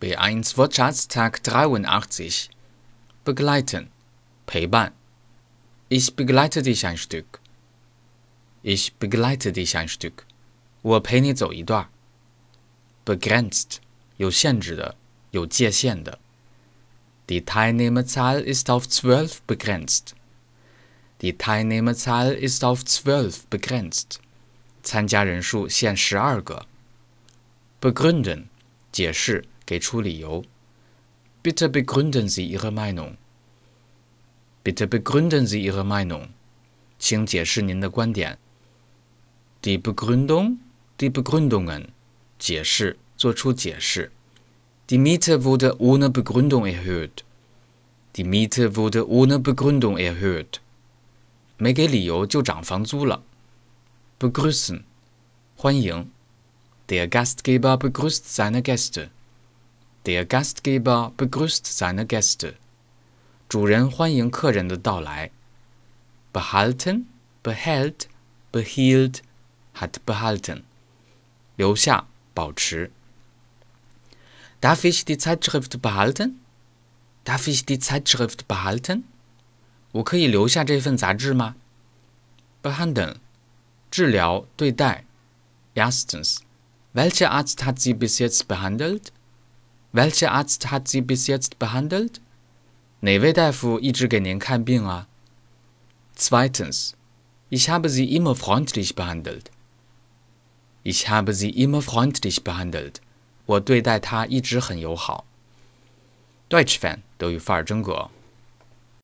B1 Wirtschaftstag 83 begleiten 陪伴 Ich begleite dich ein Stück. Ich begleite dich ein Stück. 我陪你走一段。begrenzt 有限制的，有界限的。Die Teilnehmerzahl ist auf zwölf begrenzt. Die Teilnehmerzahl ist auf zwölf begrenzt. 参加人数限十二个。begründen 解释， 给出理由。Bitte begründen Sie Ihre Meinung. Bitte begründen Sie Ihre Meinung. 请解释您的观点。Die Begründung, die Begründungen 解释，做出解释。Die Miete wurde ohne Begründung erhöht. Die Miete wurde ohne Begründung erhöht. 没给理由就涨房租了。Begrüßen 欢迎。Der Gastgeber begrüßt seine Gäste. Der Gastgeber begrüßt seine Gäste. 主人欢迎客人的到来。Behalten, behält, behielt, hat behalten. 留下，保持。Darf ich die Zeitschrift behalten? Darf ich die Zeitschrift behalten? 我可以留下这份杂志吗？Behandeln，治疗、对待。Erstens, welcher Arzt hat Sie bis jetzt behandelt? Welcher Arzt hat Sie bis jetzt behandelt? 哪位大夫一直给您看病啊？Zweitens, ich habe Sie immer freundlich behandelt. Ich habe Sie immer freundlich behandelt. 我对待他一直很友好。Deutsch Fan 德语范儿真格。